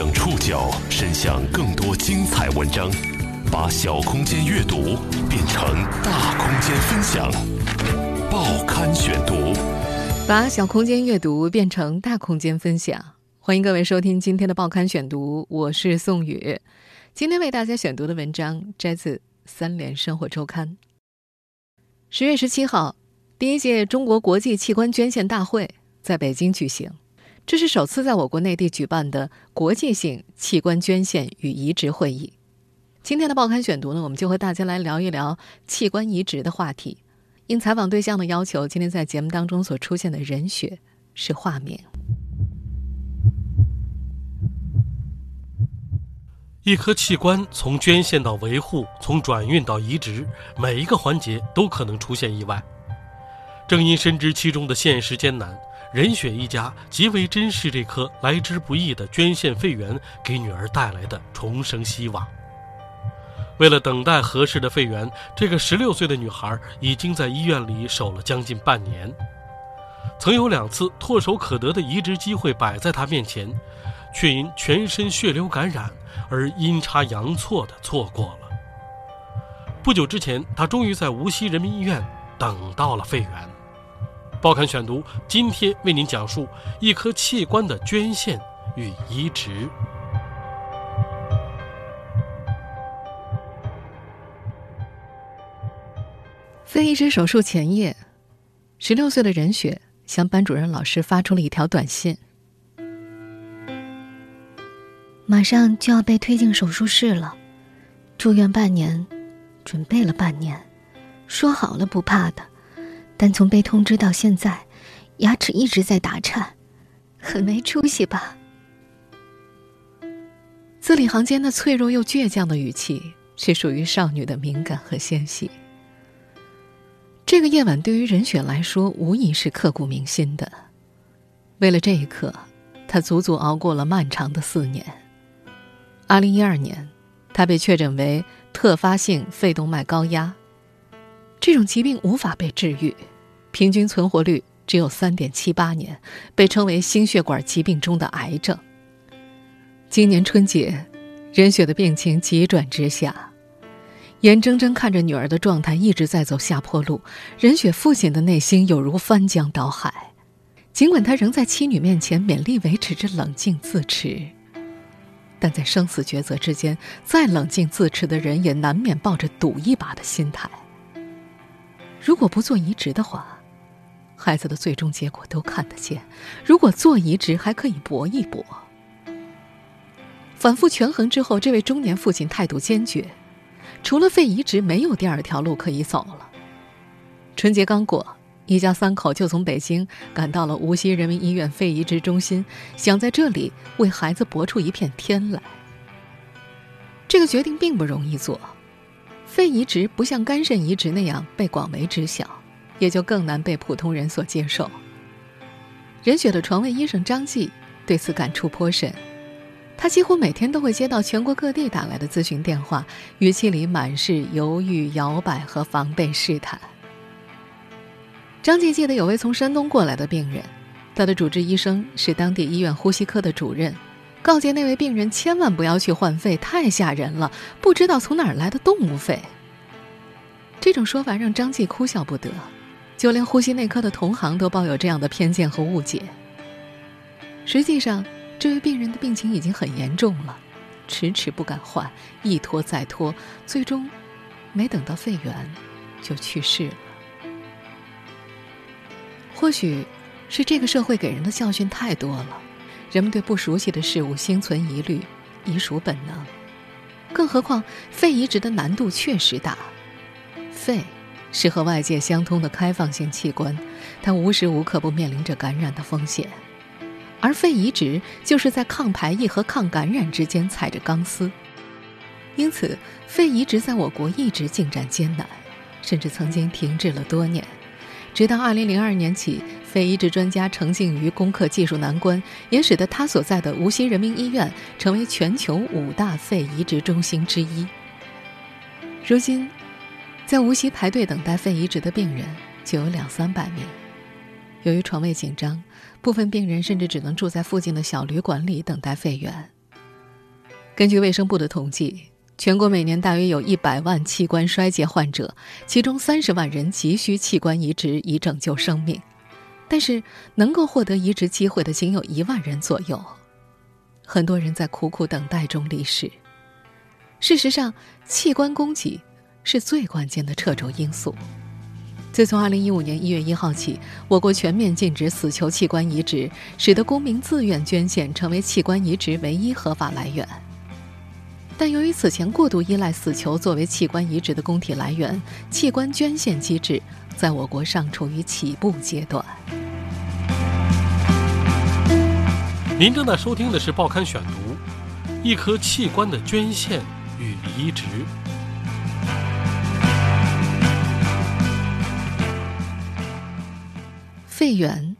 将触角伸向更多精彩文章，把小空间阅读变成大空间分享。报刊选读，把小空间阅读变成大空间分享。欢迎各位收听今天的报刊选读，我是宋宇。今天为大家选读的文章摘自《三联生活周刊》。十月十七号，第一届中国国际器官捐献大会在北京举行。这是首次在我国内地举办的国际性器官捐献与移植会议。今天的报刊选读呢，我们就和大家来聊一聊器官移植的话题。应采访对象的要求，今天在节目当中所出现的人血是化名。一颗器官从捐献到维护，从转运到移植，每一个环节都可能出现意外。正因深知其中的现实艰难。任雪一家极为珍视这颗来之不易的捐献肺源给女儿带来的重生希望。为了等待合适的肺源，这个十六岁的女孩已经在医院里守了将近半年。曾有两次唾手可得的移植机会摆在她面前，却因全身血流感染而阴差阳错地错过了。不久之前，她终于在无锡人民医院等到了肺源。报刊选读，今天为您讲述一颗器官的捐献与移植。肺移植手术前夜，十六岁的任雪向班主任老师发出了一条短信：“马上就要被推进手术室了，住院半年，准备了半年，说好了不怕的。”但从被通知到现在，牙齿一直在打颤，很没出息吧？字里行间的脆弱又倔强的语气，是属于少女的敏感和纤细。这个夜晚对于任雪来说，无疑是刻骨铭心的。为了这一刻，她足足熬过了漫长的四年。二零一二年，她被确诊为特发性肺动脉高压，这种疾病无法被治愈。平均存活率只有三点七八年，被称为心血管疾病中的癌症。今年春节，任雪的病情急转直下，眼睁睁看着女儿的状态一直在走下坡路，任雪父亲的内心有如翻江倒海。尽管他仍在妻女面前勉力维持着冷静自持，但在生死抉择之间，再冷静自持的人也难免抱着赌一把的心态。如果不做移植的话，孩子的最终结果都看得见。如果做移植，还可以搏一搏。反复权衡之后，这位中年父亲态度坚决，除了肺移植，没有第二条路可以走了。春节刚过，一家三口就从北京赶到了无锡人民医院肺移植中心，想在这里为孩子搏出一片天来。这个决定并不容易做，肺移植不像肝肾移植那样被广为知晓。也就更难被普通人所接受。任雪的床位医生张继对此感触颇深，他几乎每天都会接到全国各地打来的咨询电话，语气里满是犹豫、摇摆和防备试探。张继记得有位从山东过来的病人，他的主治医生是当地医院呼吸科的主任，告诫那位病人千万不要去换肺，太吓人了，不知道从哪儿来的动物肺。这种说法让张继哭笑不得。就连呼吸内科的同行都抱有这样的偏见和误解。实际上，这位病人的病情已经很严重了，迟迟不敢换，一拖再拖，最终没等到肺源就去世了。或许，是这个社会给人的教训太多了，人们对不熟悉的事物心存疑虑，已属本能。更何况，肺移植的难度确实大，肺。是和外界相通的开放性器官，它无时无刻不面临着感染的风险，而肺移植就是在抗排异和抗感染之间踩着钢丝。因此，肺移植在我国一直进展艰难，甚至曾经停滞了多年。直到2002年起，肺移植专家程静瑜攻克技术难关，也使得他所在的无锡人民医院成为全球五大肺移植中心之一。如今。在无锡排队等待肺移植的病人就有两三百名，由于床位紧张，部分病人甚至只能住在附近的小旅馆里等待肺源。根据卫生部的统计，全国每年大约有一百万器官衰竭患者，其中三十万人急需器官移植以拯救生命，但是能够获得移植机会的仅有一万人左右。很多人在苦苦等待中离世。事实上，器官供给是最关键的掣肘因素。自从2015年1月1号起，我国全面禁止死囚器官移植，使得公民自愿捐献成为器官移植唯一合法来源。但由于此前过度依赖死囚作为器官移植的供体来源，器官捐献机制在我国尚处于起步阶段。您正在收听的是《报刊选读》，一颗器官的捐献与移植。肺源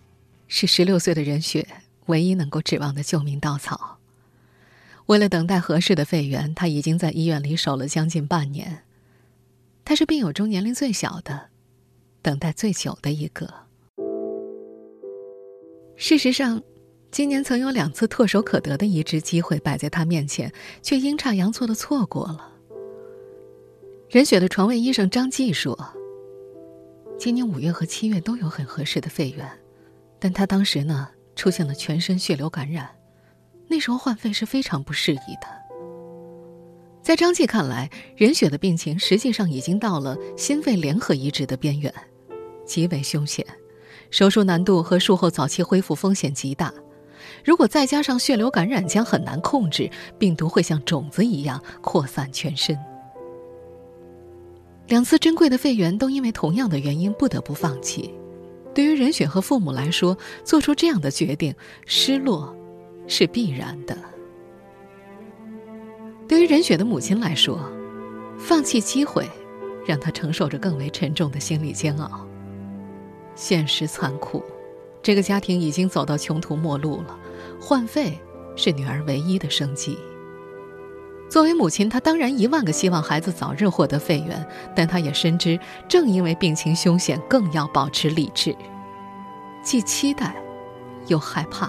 是十六岁的任雪唯一能够指望的救命稻草。为了等待合适的肺源，他已经在医院里守了将近半年。他是病友中年龄最小的，等待最久的一个。事实上，今年曾有两次唾手可得的移植机会摆在他面前，却阴差阳错的错过了。任雪的床位医生张继说。今年五月和七月都有很合适的肺源，但他当时呢出现了全身血流感染，那时候换肺是非常不适宜的。在张继看来，任雪的病情实际上已经到了心肺联合移植的边缘，极为凶险，手术难度和术后早期恢复风险极大。如果再加上血流感染，将很难控制，病毒会像种子一样扩散全身。两次珍贵的肺源都因为同样的原因不得不放弃。对于任雪和父母来说，做出这样的决定，失落是必然的。对于任雪的母亲来说，放弃机会，让她承受着更为沉重的心理煎熬。现实残酷，这个家庭已经走到穷途末路了，换肺是女儿唯一的生计。作为母亲，她当然一万个希望孩子早日获得肺源，但她也深知，正因为病情凶险，更要保持理智，既期待，又害怕。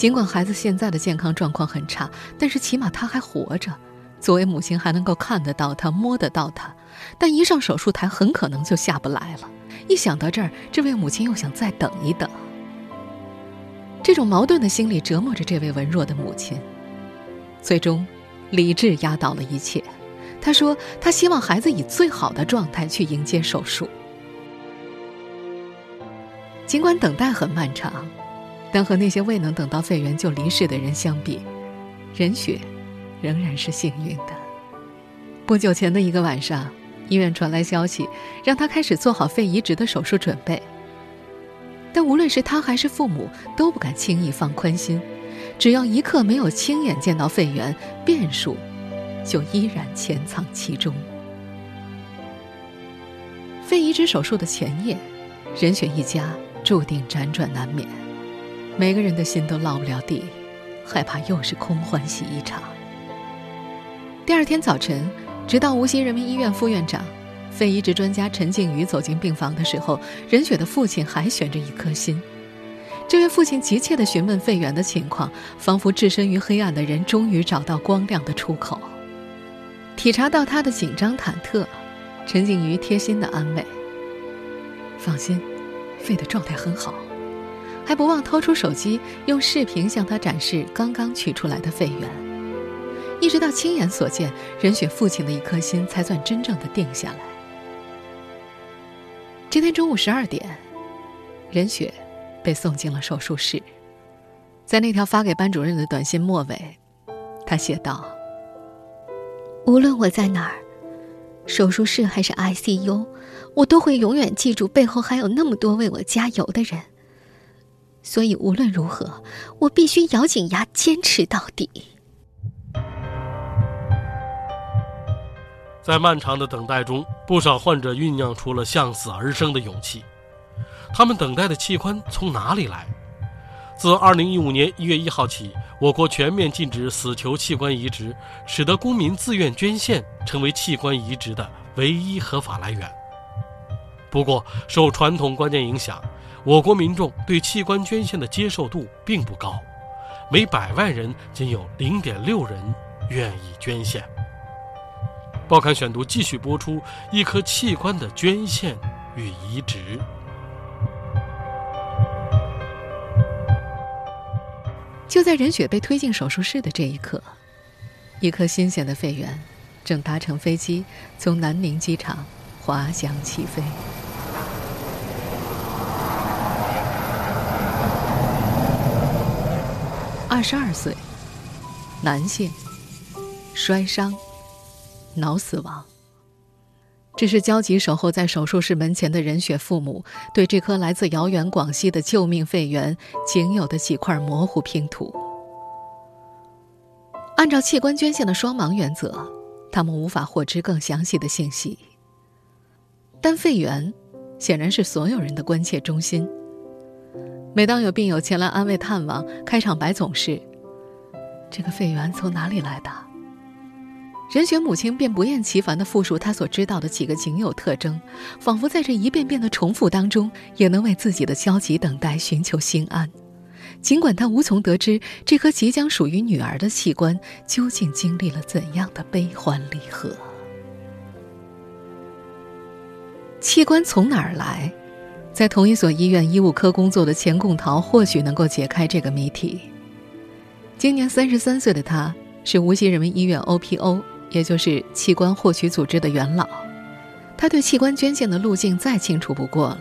尽管孩子现在的健康状况很差，但是起码他还活着。作为母亲，还能够看得到他，摸得到他，但一上手术台，很可能就下不来了。一想到这儿，这位母亲又想再等一等。这种矛盾的心理折磨着这位文弱的母亲，最终。理智压倒了一切，他说：“他希望孩子以最好的状态去迎接手术。尽管等待很漫长，但和那些未能等到肺源就离世的人相比，任雪仍然是幸运的。不久前的一个晚上，医院传来消息，让他开始做好肺移植的手术准备。但无论是他还是父母，都不敢轻易放宽心。”只要一刻没有亲眼见到肺源，变数就依然潜藏其中。肺移植手术的前夜，任雪一家注定辗转难眠，每个人的心都落不了地，害怕又是空欢喜一场。第二天早晨，直到无锡人民医院副院长、肺移植专家陈静瑜走进病房的时候，任雪的父亲还悬着一颗心。这位父亲急切地询问肺源的情况，仿佛置身于黑暗的人终于找到光亮的出口。体察到他的紧张忐忑，陈静瑜贴心地安慰：“放心，肺的状态很好。”还不忘掏出手机，用视频向他展示刚刚取出来的肺源。一直到亲眼所见，任雪父亲的一颗心才算真正的定下来。今天中午十二点，任雪。被送进了手术室，在那条发给班主任的短信末尾，他写道：“无论我在哪儿，手术室还是 ICU，我都会永远记住背后还有那么多为我加油的人。所以无论如何，我必须咬紧牙坚持到底。”在漫长的等待中，不少患者酝酿出了向死而生的勇气。他们等待的器官从哪里来？自2015年1月1号起，我国全面禁止死囚器官移植，使得公民自愿捐献成为器官移植的唯一合法来源。不过，受传统观念影响，我国民众对器官捐献的接受度并不高，每百万人仅有0.6人愿意捐献。报刊选读继续播出一颗器官的捐献与移植。就在任雪被推进手术室的这一刻，一颗新鲜的肺源正搭乘飞机从南宁机场滑翔起飞。二十二岁，男性，摔伤，脑死亡。这是焦急守候在手术室门前的任雪父母对这颗来自遥远广西的救命肺源仅有的几块模糊拼图。按照器官捐献的双盲原则，他们无法获知更详细的信息。但肺源显然是所有人的关切中心。每当有病友前来安慰探望，开场白总是：“这个肺源从哪里来的？”任雪母亲便不厌其烦地复述她所知道的几个仅有特征，仿佛在这一遍遍的重复当中，也能为自己的焦急等待寻求心安。尽管她无从得知这颗即将属于女儿的器官究竟经历了怎样的悲欢离合。器官从哪儿来？在同一所医院医务科工作的钱贡桃或许能够解开这个谜题。今年三十三岁的他，是无锡人民医院 OPO。也就是器官获取组织的元老，他对器官捐献的路径再清楚不过了。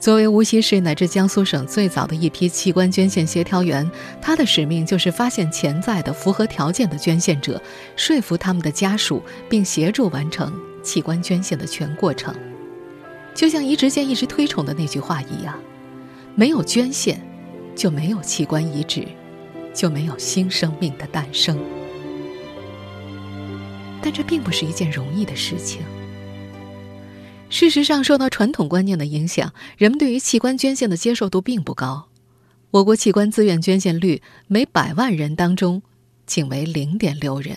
作为无锡市乃至江苏省最早的一批器官捐献协调员，他的使命就是发现潜在的符合条件的捐献者，说服他们的家属，并协助完成器官捐献的全过程。就像移植界一直推崇的那句话一样：“没有捐献，就没有器官移植，就没有新生命的诞生。”但这并不是一件容易的事情。事实上，受到传统观念的影响，人们对于器官捐献的接受度并不高。我国器官自愿捐献率每百万人当中仅为零点六人。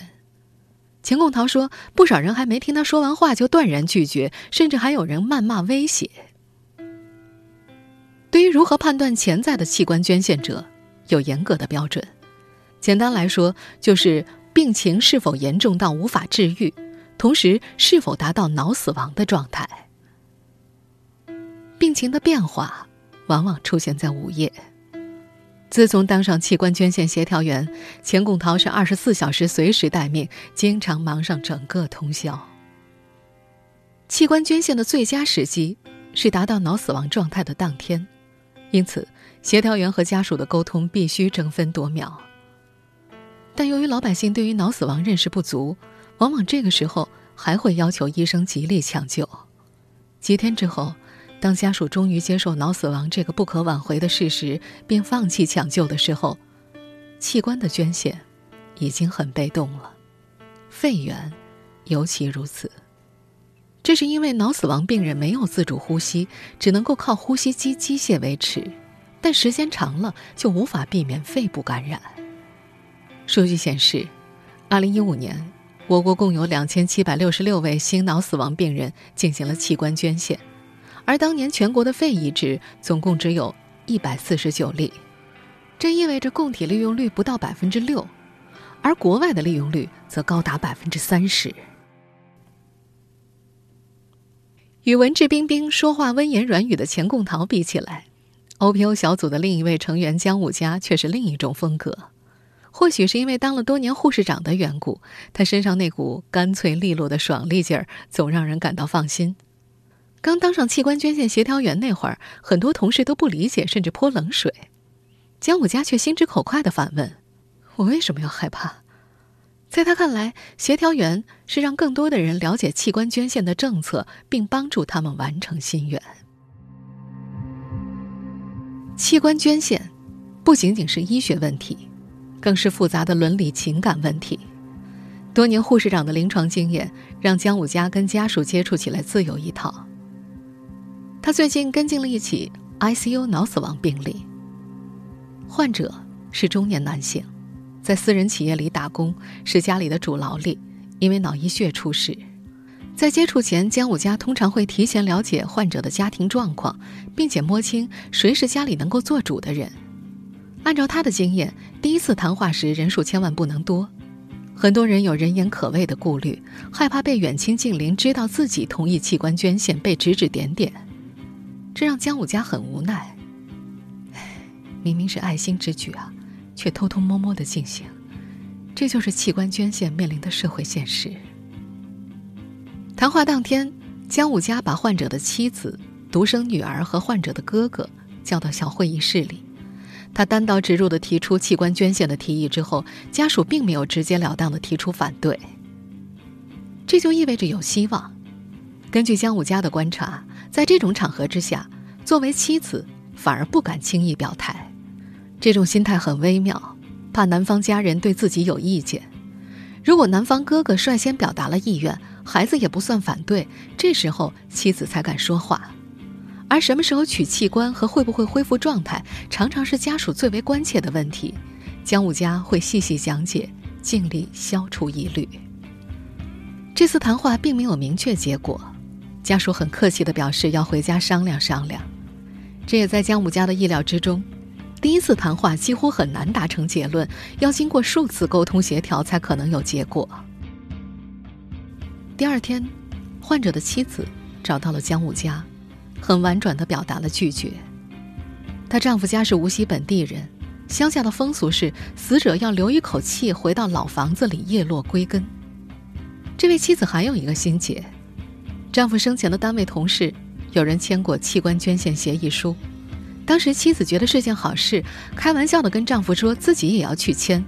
钱贡桃说，不少人还没听他说完话就断然拒绝，甚至还有人谩骂威胁。对于如何判断潜在的器官捐献者，有严格的标准。简单来说，就是。病情是否严重到无法治愈，同时是否达到脑死亡的状态？病情的变化往往出现在午夜。自从当上器官捐献协调员，钱贡桃是二十四小时随时待命，经常忙上整个通宵。器官捐献的最佳时机是达到脑死亡状态的当天，因此协调员和家属的沟通必须争分夺秒。但由于老百姓对于脑死亡认识不足，往往这个时候还会要求医生极力抢救。几天之后，当家属终于接受脑死亡这个不可挽回的事实，并放弃抢救的时候，器官的捐献已经很被动了。肺源尤其如此。这是因为脑死亡病人没有自主呼吸，只能够靠呼吸机机械维持，但时间长了就无法避免肺部感染。数据显示，2015年，我国共有2766位心脑死亡病人进行了器官捐献，而当年全国的肺移植总共只有一百四十九例，这意味着供体利用率不到百分之六，而国外的利用率则高达百分之三十。与文质彬彬、说话温言软语的钱贡桃比起来，OPO 小组的另一位成员姜武佳却是另一种风格。或许是因为当了多年护士长的缘故，他身上那股干脆利落的爽利劲儿总让人感到放心。刚当上器官捐献协调员那会儿，很多同事都不理解，甚至泼冷水。姜武佳却心直口快地反问：“我为什么要害怕？”在他看来，协调员是让更多的人了解器官捐献的政策，并帮助他们完成心愿。器官捐献不仅仅是医学问题。更是复杂的伦理情感问题。多年护士长的临床经验让姜武佳跟家属接触起来自有一套。他最近跟进了一起 ICU 脑死亡病例。患者是中年男性，在私人企业里打工，是家里的主劳力，因为脑溢血出事。在接触前，姜武佳通常会提前了解患者的家庭状况，并且摸清谁是家里能够做主的人。按照他的经验，第一次谈话时人数千万不能多。很多人有人言可畏的顾虑，害怕被远亲近邻知道自己同意器官捐献，被指指点点，这让姜武家很无奈。明明是爱心之举啊，却偷偷摸摸的进行，这就是器官捐献面临的社会现实。谈话当天，姜武家把患者的妻子、独生女儿和患者的哥哥叫到小会议室里。他单刀直入地提出器官捐献的提议之后，家属并没有直截了当地提出反对。这就意味着有希望。根据姜武家的观察，在这种场合之下，作为妻子反而不敢轻易表态，这种心态很微妙，怕男方家人对自己有意见。如果男方哥哥率先表达了意愿，孩子也不算反对，这时候妻子才敢说话。而什么时候取器官和会不会恢复状态，常常是家属最为关切的问题。姜武家会细细讲解，尽力消除疑虑。这次谈话并没有明确结果，家属很客气地表示要回家商量商量。这也在姜武家的意料之中。第一次谈话几乎很难达成结论，要经过数次沟通协调才可能有结果。第二天，患者的妻子找到了姜武家。很婉转地表达了拒绝。她丈夫家是无锡本地人，乡下的风俗是死者要留一口气回到老房子里叶落归根。这位妻子还有一个心结：丈夫生前的单位同事有人签过器官捐献协议书，当时妻子觉得是件好事，开玩笑地跟丈夫说自己也要去签，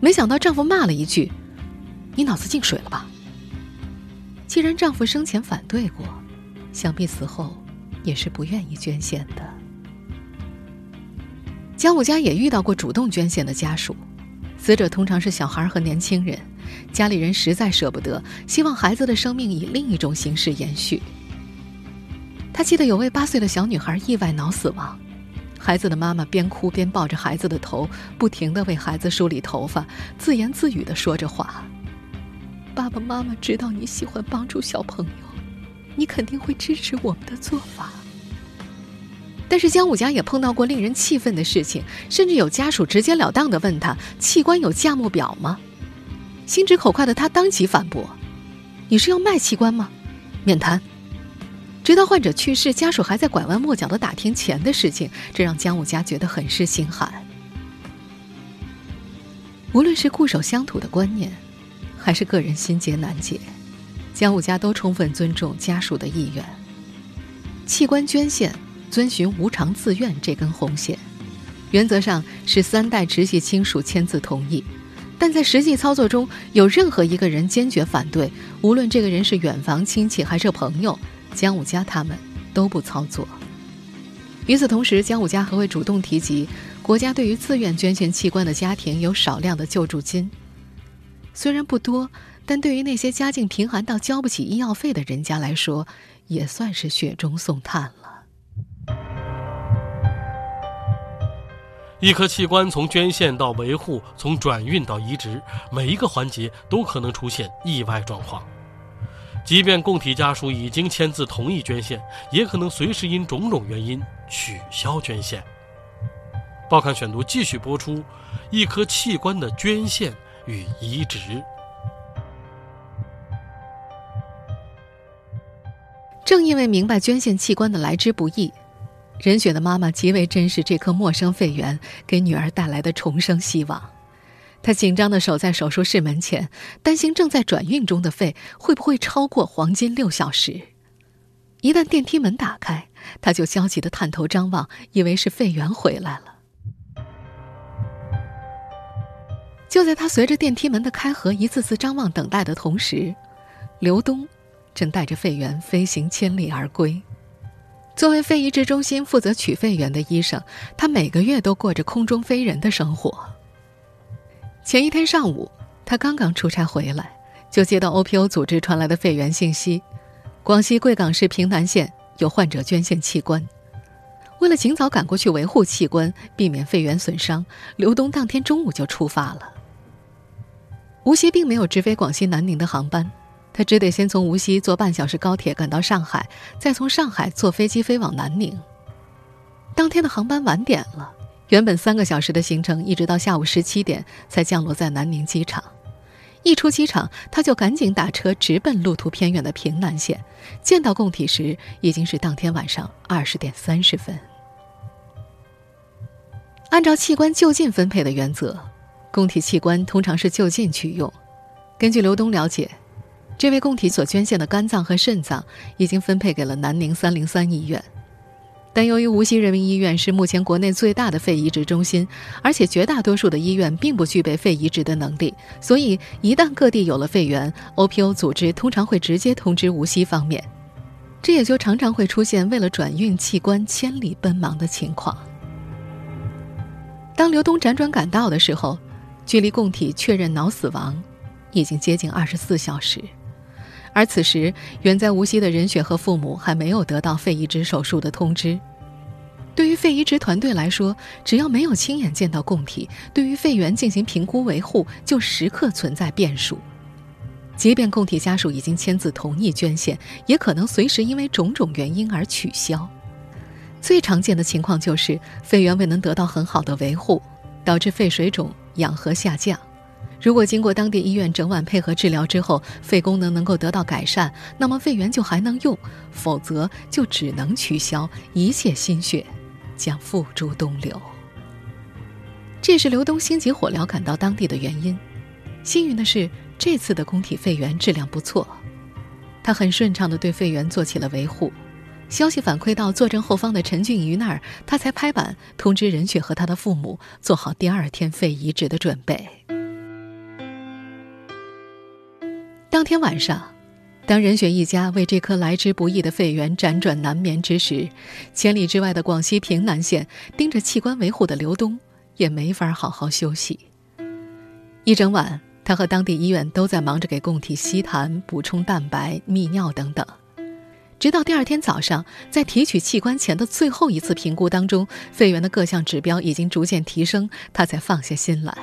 没想到丈夫骂了一句：“你脑子进水了吧？”既然丈夫生前反对过，想必死后。也是不愿意捐献的。姜武家也遇到过主动捐献的家属，死者通常是小孩和年轻人，家里人实在舍不得，希望孩子的生命以另一种形式延续。他记得有位八岁的小女孩意外脑死亡，孩子的妈妈边哭边抱着孩子的头，不停的为孩子梳理头发，自言自语的说着话：“爸爸妈妈知道你喜欢帮助小朋友。”你肯定会支持我们的做法，但是姜武家也碰到过令人气愤的事情，甚至有家属直截了当的问他：“器官有价目表吗？”心直口快的他当即反驳：“你是要卖器官吗？免谈。”直到患者去世，家属还在拐弯抹角的打听钱的事情，这让姜武家觉得很是心寒。无论是固守乡土的观念，还是个人心结难解。姜武家都充分尊重家属的意愿。器官捐献遵循无偿自愿这根红线，原则上是三代直系亲属签字同意，但在实际操作中，有任何一个人坚决反对，无论这个人是远房亲戚还是朋友，姜武家他们都不操作。与此同时，姜武家还会主动提及，国家对于自愿捐献器官的家庭有少量的救助金，虽然不多。但对于那些家境贫寒到交不起医药费的人家来说，也算是雪中送炭了。一颗器官从捐献到维护，从转运到移植，每一个环节都可能出现意外状况。即便供体家属已经签字同意捐献，也可能随时因种种原因取消捐献。报刊选读继续播出：一颗器官的捐献与移植。正因为明白捐献器官的来之不易，任雪的妈妈极为珍视这颗陌生肺源给女儿带来的重生希望。她紧张地守在手术室门前，担心正在转运中的肺会不会超过黄金六小时。一旦电梯门打开，她就焦急地探头张望，以为是肺源回来了。就在她随着电梯门的开合一次次张望等待的同时，刘东。正带着肺源飞行千里而归。作为肺移植中心负责取肺源的医生，他每个月都过着空中飞人的生活。前一天上午，他刚刚出差回来，就接到 OPO 组织传来的肺源信息：广西贵港市平南县有患者捐献器官。为了尽早赶过去维护器官，避免肺源损伤，刘东当天中午就出发了。无锡并没有直飞广西南宁的航班。他只得先从无锡坐半小时高铁赶到上海，再从上海坐飞机飞往南宁。当天的航班晚点了，原本三个小时的行程，一直到下午十七点才降落在南宁机场。一出机场，他就赶紧打车直奔路途偏远的平南县。见到供体时，已经是当天晚上二十点三十分。按照器官就近分配的原则，供体器官通常是就近取用。根据刘东了解，这位供体所捐献的肝脏和肾脏已经分配给了南宁三零三医院。但由于无锡人民医院是目前国内最大的肺移植中心，而且绝大多数的医院并不具备肺移植的能力，所以一旦各地有了肺源，OPO 组织通常会直接通知无锡方面，这也就常常会出现为了转运器官千里奔忙的情况。当刘东辗转赶到的时候，距离供体确认脑死亡已经接近二十四小时。而此时，远在无锡的任雪和父母还没有得到肺移植手术的通知。对于肺移植团队来说，只要没有亲眼见到供体，对于肺源进行评估维护，就时刻存在变数。即便供体家属已经签字同意捐献，也可能随时因为种种原因而取消。最常见的情况就是肺源未能得到很好的维护，导致肺水肿、氧合下降。如果经过当地医院整晚配合治疗之后，肺功能能够得到改善，那么肺源就还能用；否则就只能取消，一切心血将付诸东流。这是刘东心急火燎赶到当地的原因。幸运的是，这次的供体肺源质量不错，他很顺畅地对肺源做起了维护。消息反馈到坐镇后方的陈俊瑜那儿，他才拍板通知任雪和他的父母做好第二天肺移植的准备。当天晚上，当任雪一家为这颗来之不易的肺源辗转难眠之时，千里之外的广西平南县盯着器官维护的刘东也没法好好休息。一整晚，他和当地医院都在忙着给供体吸痰、补充蛋白、泌尿等等。直到第二天早上，在提取器官前的最后一次评估当中，肺源的各项指标已经逐渐提升，他才放下心来。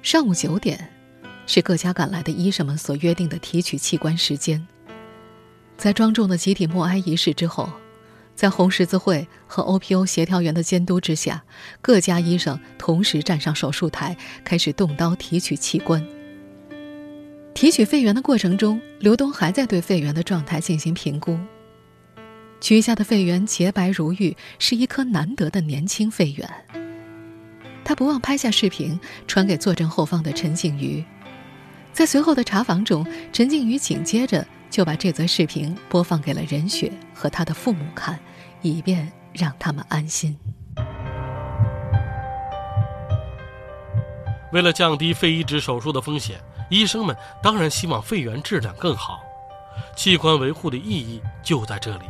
上午九点。是各家赶来的医生们所约定的提取器官时间。在庄重的集体默哀仪式之后，在红十字会和 OPO 协调员的监督之下，各家医生同时站上手术台，开始动刀提取器官。提取肺源的过程中，刘东还在对肺源的状态进行评估。取下的肺源洁白如玉，是一颗难得的年轻肺源。他不忘拍下视频，传给坐镇后方的陈静瑜。在随后的查房中，陈静瑜紧接着就把这则视频播放给了任雪和他的父母看，以便让他们安心。为了降低肺移植手术的风险，医生们当然希望肺源质量更好。器官维护的意义就在这里。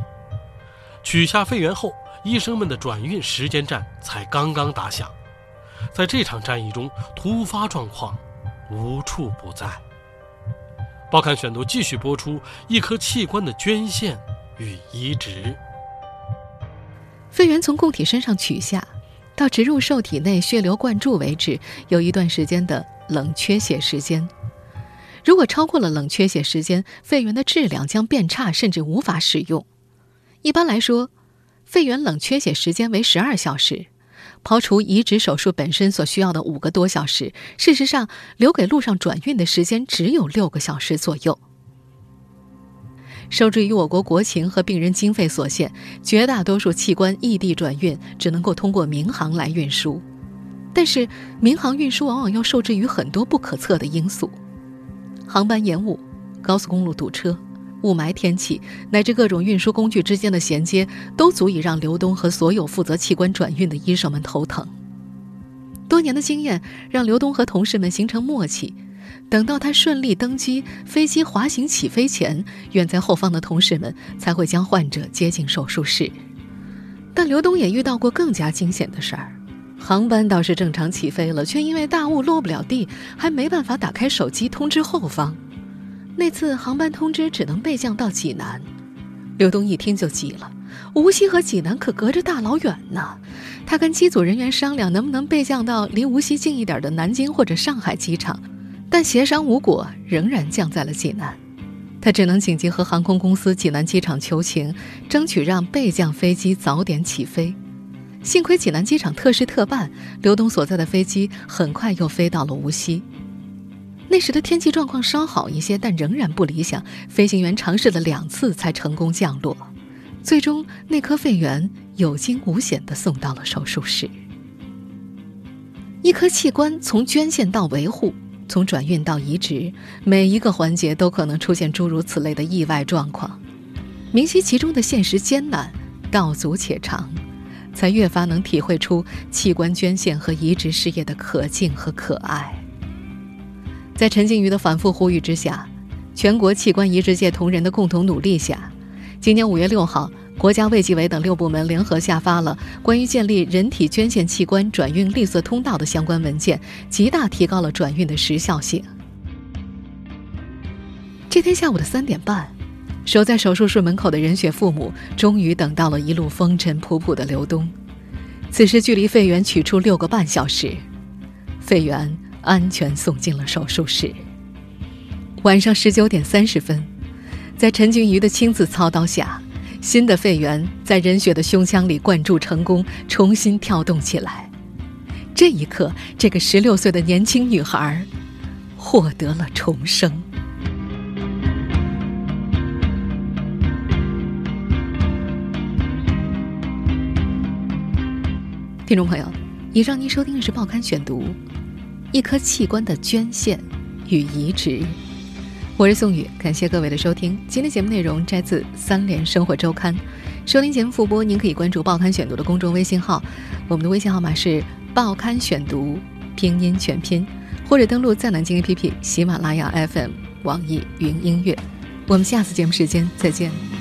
取下肺源后，医生们的转运时间战才刚刚打响。在这场战役中，突发状况。无处不在。报刊选读继续播出一颗器官的捐献与移植。肺源从供体身上取下，到植入受体内血流灌注为止，有一段时间的冷缺血时间。如果超过了冷缺血时间，肺源的质量将变差，甚至无法使用。一般来说，肺源冷缺血时间为十二小时。刨除移植手术本身所需要的五个多小时，事实上，留给路上转运的时间只有六个小时左右。受制于我国国情和病人经费所限，绝大多数器官异地转运只能够通过民航来运输。但是，民航运输往往要受制于很多不可测的因素：航班延误、高速公路堵车。雾霾天气乃至各种运输工具之间的衔接，都足以让刘东和所有负责器官转运的医生们头疼。多年的经验让刘东和同事们形成默契，等到他顺利登机，飞机滑行起飞前，远在后方的同事们才会将患者接进手术室。但刘东也遇到过更加惊险的事儿：航班倒是正常起飞了，却因为大雾落不了地，还没办法打开手机通知后方。那次航班通知只能备降到济南，刘东一听就急了。无锡和济南可隔着大老远呢，他跟机组人员商量能不能备降到离无锡近一点的南京或者上海机场，但协商无果，仍然降在了济南。他只能紧急和航空公司济南机场求情，争取让备降飞机早点起飞。幸亏济南机场特事特办，刘东所在的飞机很快又飞到了无锡。那时的天气状况稍好一些，但仍然不理想。飞行员尝试了两次才成功降落，最终那颗肺源有惊无险地送到了手术室。一颗器官从捐献到维护，从转运到移植，每一个环节都可能出现诸如此类的意外状况。明晰其中的现实艰难，道阻且长，才越发能体会出器官捐献和移植事业的可敬和可爱。在陈静瑜的反复呼吁之下，全国器官移植界同仁的共同努力下，今年五月六号，国家卫计委等六部门联合下发了关于建立人体捐献器官转运绿色通道的相关文件，极大提高了转运的时效性。这天下午的三点半。守在手术室门口的任雪父母终于等到了一路风尘仆仆的刘东。此时距离肺源取出六个半小时，肺源安全送进了手术室。晚上十九点三十分，在陈俊瑜的亲自操刀下，新的肺源在任雪的胸腔里灌注成功，重新跳动起来。这一刻，这个十六岁的年轻女孩获得了重生。听众朋友，以上您收听的是《报刊选读》，一颗器官的捐献与移植。我是宋宇，感谢各位的收听。今天节目内容摘自《三联生活周刊》。收听节目复播，您可以关注《报刊选读》的公众微信号，我们的微信号码是《报刊选读》拼音全拼，或者登录在南京 APP、喜马拉雅 FM、网易云音乐。我们下次节目时间再见。